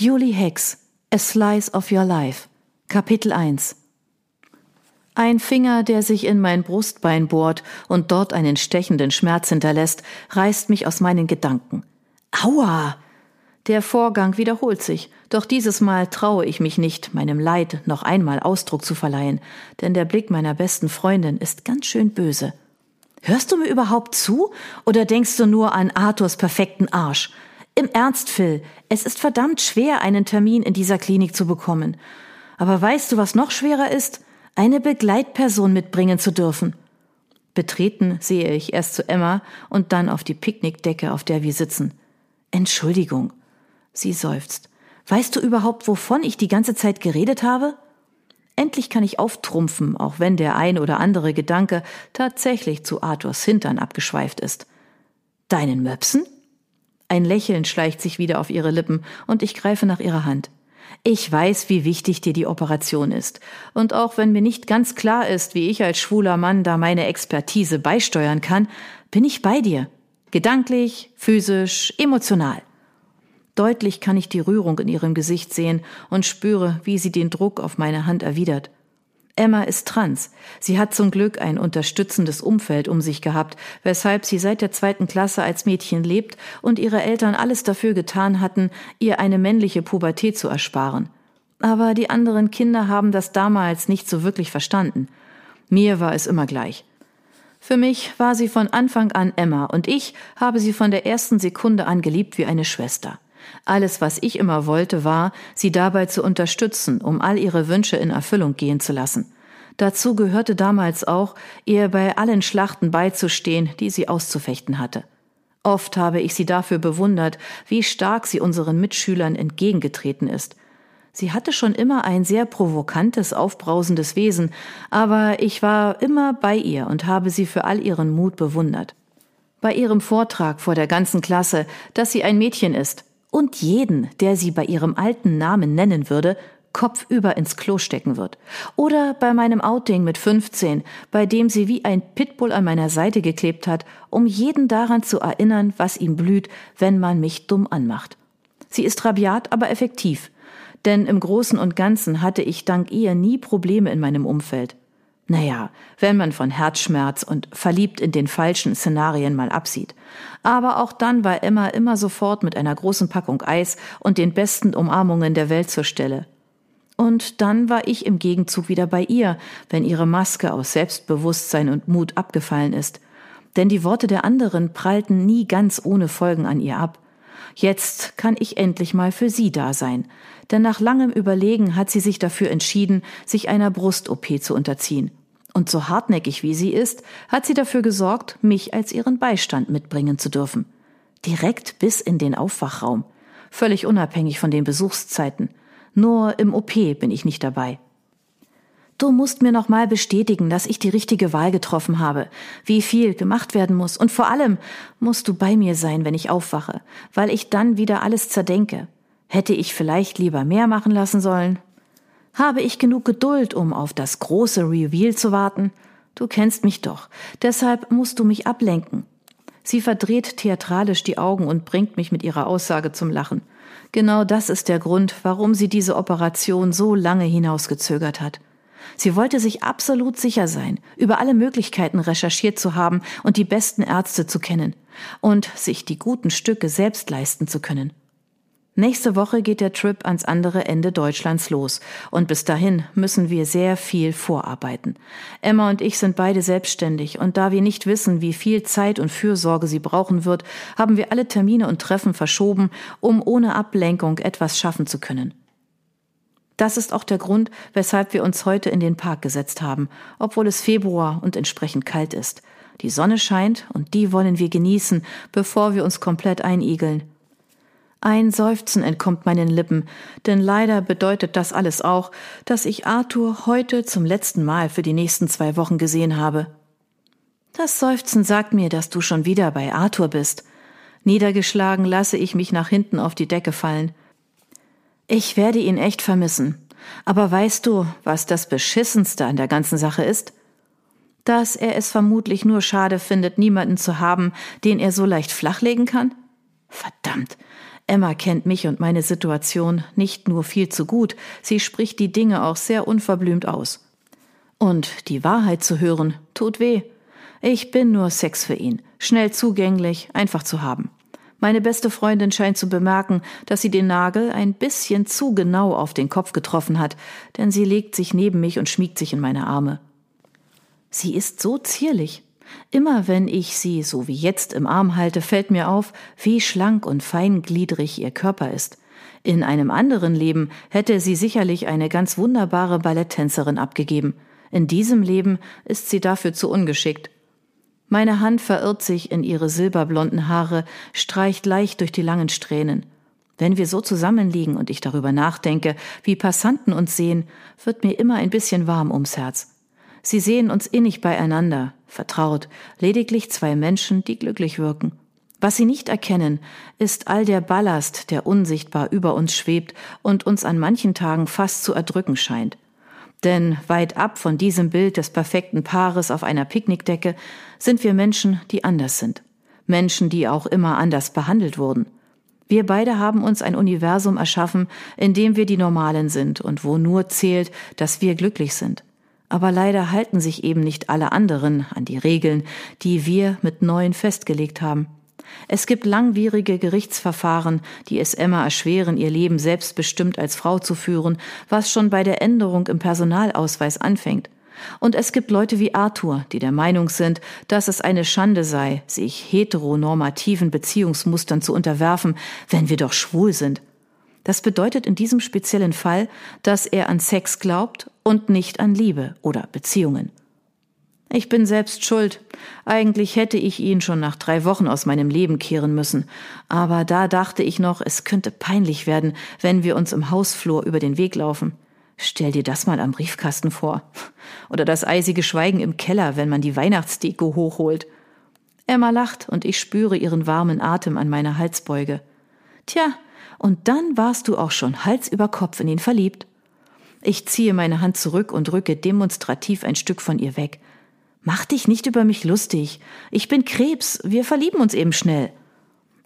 Julie Hicks, A Slice of Your Life, Kapitel 1 Ein Finger, der sich in mein Brustbein bohrt und dort einen stechenden Schmerz hinterlässt, reißt mich aus meinen Gedanken. Aua! Der Vorgang wiederholt sich, doch dieses Mal traue ich mich nicht, meinem Leid noch einmal Ausdruck zu verleihen, denn der Blick meiner besten Freundin ist ganz schön böse. Hörst du mir überhaupt zu oder denkst du nur an Arthurs perfekten Arsch? Im Ernst, Phil, es ist verdammt schwer, einen Termin in dieser Klinik zu bekommen. Aber weißt du, was noch schwerer ist? Eine Begleitperson mitbringen zu dürfen. Betreten sehe ich erst zu Emma und dann auf die Picknickdecke, auf der wir sitzen. Entschuldigung. Sie seufzt. Weißt du überhaupt, wovon ich die ganze Zeit geredet habe? Endlich kann ich auftrumpfen, auch wenn der ein oder andere Gedanke tatsächlich zu Arthurs Hintern abgeschweift ist. Deinen Möpsen? Ein Lächeln schleicht sich wieder auf ihre Lippen und ich greife nach ihrer Hand. Ich weiß, wie wichtig dir die Operation ist. Und auch wenn mir nicht ganz klar ist, wie ich als schwuler Mann da meine Expertise beisteuern kann, bin ich bei dir. Gedanklich, physisch, emotional. Deutlich kann ich die Rührung in ihrem Gesicht sehen und spüre, wie sie den Druck auf meine Hand erwidert. Emma ist trans. Sie hat zum Glück ein unterstützendes Umfeld um sich gehabt, weshalb sie seit der zweiten Klasse als Mädchen lebt und ihre Eltern alles dafür getan hatten, ihr eine männliche Pubertät zu ersparen. Aber die anderen Kinder haben das damals nicht so wirklich verstanden. Mir war es immer gleich. Für mich war sie von Anfang an Emma und ich habe sie von der ersten Sekunde an geliebt wie eine Schwester. Alles, was ich immer wollte, war, sie dabei zu unterstützen, um all ihre Wünsche in Erfüllung gehen zu lassen. Dazu gehörte damals auch, ihr bei allen Schlachten beizustehen, die sie auszufechten hatte. Oft habe ich sie dafür bewundert, wie stark sie unseren Mitschülern entgegengetreten ist. Sie hatte schon immer ein sehr provokantes, aufbrausendes Wesen, aber ich war immer bei ihr und habe sie für all ihren Mut bewundert. Bei ihrem Vortrag vor der ganzen Klasse, dass sie ein Mädchen ist, und jeden, der sie bei ihrem alten Namen nennen würde, kopfüber ins Klo stecken wird. Oder bei meinem Outing mit 15, bei dem sie wie ein Pitbull an meiner Seite geklebt hat, um jeden daran zu erinnern, was ihm blüht, wenn man mich dumm anmacht. Sie ist rabiat, aber effektiv. Denn im Großen und Ganzen hatte ich dank ihr nie Probleme in meinem Umfeld. Naja, wenn man von Herzschmerz und verliebt in den falschen Szenarien mal absieht. Aber auch dann war Emma immer sofort mit einer großen Packung Eis und den besten Umarmungen der Welt zur Stelle. Und dann war ich im Gegenzug wieder bei ihr, wenn ihre Maske aus Selbstbewusstsein und Mut abgefallen ist. Denn die Worte der anderen prallten nie ganz ohne Folgen an ihr ab. Jetzt kann ich endlich mal für sie da sein. Denn nach langem Überlegen hat sie sich dafür entschieden, sich einer Brust-OP zu unterziehen. Und so hartnäckig wie sie ist, hat sie dafür gesorgt, mich als ihren Beistand mitbringen zu dürfen. Direkt bis in den Aufwachraum. Völlig unabhängig von den Besuchszeiten. Nur im OP bin ich nicht dabei. Du musst mir nochmal bestätigen, dass ich die richtige Wahl getroffen habe, wie viel gemacht werden muss und vor allem musst du bei mir sein, wenn ich aufwache, weil ich dann wieder alles zerdenke. Hätte ich vielleicht lieber mehr machen lassen sollen? Habe ich genug Geduld, um auf das große Reveal zu warten? Du kennst mich doch, deshalb musst du mich ablenken. Sie verdreht theatralisch die Augen und bringt mich mit ihrer Aussage zum Lachen. Genau das ist der Grund, warum sie diese Operation so lange hinausgezögert hat. Sie wollte sich absolut sicher sein, über alle Möglichkeiten recherchiert zu haben und die besten Ärzte zu kennen und sich die guten Stücke selbst leisten zu können. Nächste Woche geht der Trip ans andere Ende Deutschlands los und bis dahin müssen wir sehr viel vorarbeiten. Emma und ich sind beide selbstständig und da wir nicht wissen, wie viel Zeit und Fürsorge sie brauchen wird, haben wir alle Termine und Treffen verschoben, um ohne Ablenkung etwas schaffen zu können. Das ist auch der Grund, weshalb wir uns heute in den Park gesetzt haben, obwohl es Februar und entsprechend kalt ist. Die Sonne scheint und die wollen wir genießen, bevor wir uns komplett einigeln. Ein Seufzen entkommt meinen Lippen, denn leider bedeutet das alles auch, dass ich Arthur heute zum letzten Mal für die nächsten zwei Wochen gesehen habe. Das Seufzen sagt mir, dass du schon wieder bei Arthur bist. Niedergeschlagen lasse ich mich nach hinten auf die Decke fallen. Ich werde ihn echt vermissen. Aber weißt du, was das Beschissenste an der ganzen Sache ist? Dass er es vermutlich nur schade findet, niemanden zu haben, den er so leicht flachlegen kann? Verdammt, Emma kennt mich und meine Situation nicht nur viel zu gut, sie spricht die Dinge auch sehr unverblümt aus. Und die Wahrheit zu hören, tut weh. Ich bin nur Sex für ihn, schnell zugänglich, einfach zu haben. Meine beste Freundin scheint zu bemerken, dass sie den Nagel ein bisschen zu genau auf den Kopf getroffen hat, denn sie legt sich neben mich und schmiegt sich in meine Arme. Sie ist so zierlich. Immer wenn ich sie so wie jetzt im Arm halte, fällt mir auf, wie schlank und feingliedrig ihr Körper ist. In einem anderen Leben hätte sie sicherlich eine ganz wunderbare Balletttänzerin abgegeben. In diesem Leben ist sie dafür zu ungeschickt. Meine Hand verirrt sich in ihre silberblonden Haare, streicht leicht durch die langen Strähnen. Wenn wir so zusammenliegen und ich darüber nachdenke, wie Passanten uns sehen, wird mir immer ein bisschen warm ums Herz. Sie sehen uns innig beieinander, vertraut, lediglich zwei Menschen, die glücklich wirken. Was sie nicht erkennen, ist all der Ballast, der unsichtbar über uns schwebt und uns an manchen Tagen fast zu erdrücken scheint. Denn weit ab von diesem Bild des perfekten Paares auf einer Picknickdecke sind wir Menschen, die anders sind. Menschen, die auch immer anders behandelt wurden. Wir beide haben uns ein Universum erschaffen, in dem wir die Normalen sind und wo nur zählt, dass wir glücklich sind. Aber leider halten sich eben nicht alle anderen an die Regeln, die wir mit neuen festgelegt haben. Es gibt langwierige Gerichtsverfahren, die es Emma erschweren, ihr Leben selbstbestimmt als Frau zu führen, was schon bei der Änderung im Personalausweis anfängt. Und es gibt Leute wie Arthur, die der Meinung sind, dass es eine Schande sei, sich heteronormativen Beziehungsmustern zu unterwerfen, wenn wir doch schwul sind. Das bedeutet in diesem speziellen Fall, dass er an Sex glaubt und nicht an Liebe oder Beziehungen. Ich bin selbst schuld. Eigentlich hätte ich ihn schon nach drei Wochen aus meinem Leben kehren müssen. Aber da dachte ich noch, es könnte peinlich werden, wenn wir uns im Hausflur über den Weg laufen. Stell dir das mal am Briefkasten vor. Oder das eisige Schweigen im Keller, wenn man die Weihnachtsdeko hochholt. Emma lacht und ich spüre ihren warmen Atem an meiner Halsbeuge. Tja, und dann warst du auch schon Hals über Kopf in ihn verliebt. Ich ziehe meine Hand zurück und rücke demonstrativ ein Stück von ihr weg. Mach dich nicht über mich lustig. Ich bin Krebs, wir verlieben uns eben schnell.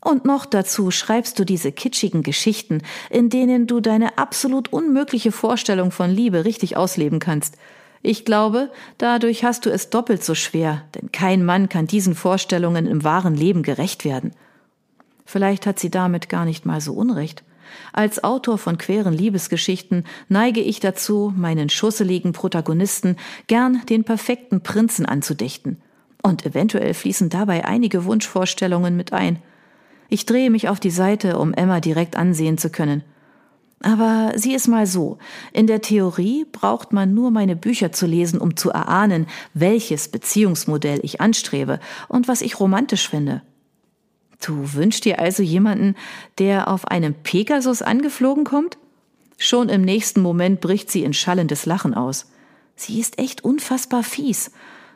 Und noch dazu schreibst du diese kitschigen Geschichten, in denen du deine absolut unmögliche Vorstellung von Liebe richtig ausleben kannst. Ich glaube, dadurch hast du es doppelt so schwer, denn kein Mann kann diesen Vorstellungen im wahren Leben gerecht werden. Vielleicht hat sie damit gar nicht mal so unrecht. Als Autor von queren Liebesgeschichten neige ich dazu, meinen schusseligen Protagonisten gern den perfekten Prinzen anzudichten. Und eventuell fließen dabei einige Wunschvorstellungen mit ein. Ich drehe mich auf die Seite, um Emma direkt ansehen zu können. Aber sieh es mal so. In der Theorie braucht man nur meine Bücher zu lesen, um zu erahnen, welches Beziehungsmodell ich anstrebe und was ich romantisch finde. Du wünschst dir also jemanden, der auf einem Pegasus angeflogen kommt? Schon im nächsten Moment bricht sie in schallendes Lachen aus. Sie ist echt unfassbar fies.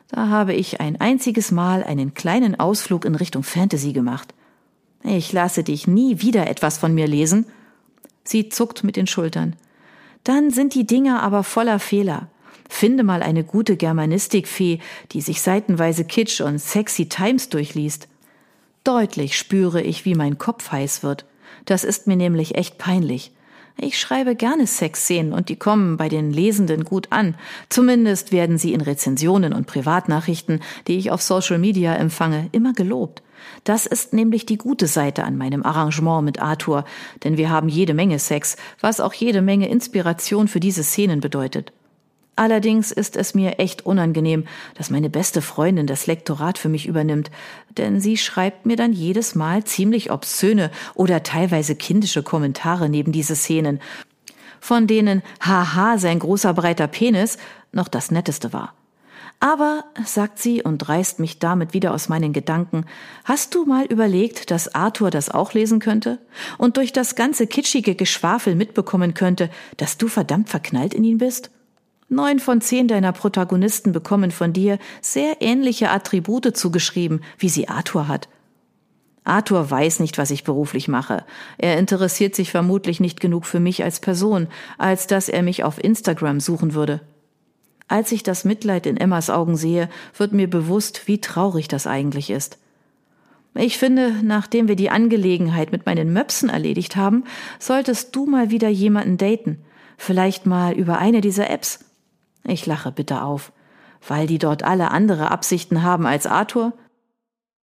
Da habe ich ein einziges Mal einen kleinen Ausflug in Richtung Fantasy gemacht. Ich lasse dich nie wieder etwas von mir lesen. Sie zuckt mit den Schultern. Dann sind die Dinger aber voller Fehler. Finde mal eine gute Germanistikfee, die sich seitenweise Kitsch und Sexy Times durchliest. Deutlich spüre ich, wie mein Kopf heiß wird. Das ist mir nämlich echt peinlich. Ich schreibe gerne Sexszenen und die kommen bei den Lesenden gut an. Zumindest werden sie in Rezensionen und Privatnachrichten, die ich auf Social Media empfange, immer gelobt. Das ist nämlich die gute Seite an meinem Arrangement mit Arthur, denn wir haben jede Menge Sex, was auch jede Menge Inspiration für diese Szenen bedeutet. Allerdings ist es mir echt unangenehm, dass meine beste Freundin das Lektorat für mich übernimmt, denn sie schreibt mir dann jedes Mal ziemlich obszöne oder teilweise kindische Kommentare neben diese Szenen, von denen haha sein großer breiter Penis noch das netteste war. Aber, sagt sie und reißt mich damit wieder aus meinen Gedanken, hast du mal überlegt, dass Arthur das auch lesen könnte und durch das ganze kitschige Geschwafel mitbekommen könnte, dass du verdammt verknallt in ihn bist? Neun von zehn deiner Protagonisten bekommen von dir sehr ähnliche Attribute zugeschrieben, wie sie Arthur hat. Arthur weiß nicht, was ich beruflich mache. Er interessiert sich vermutlich nicht genug für mich als Person, als dass er mich auf Instagram suchen würde. Als ich das Mitleid in Emmas Augen sehe, wird mir bewusst, wie traurig das eigentlich ist. Ich finde, nachdem wir die Angelegenheit mit meinen Möpsen erledigt haben, solltest du mal wieder jemanden daten. Vielleicht mal über eine dieser Apps. Ich lache bitter auf. Weil die dort alle andere Absichten haben als Arthur?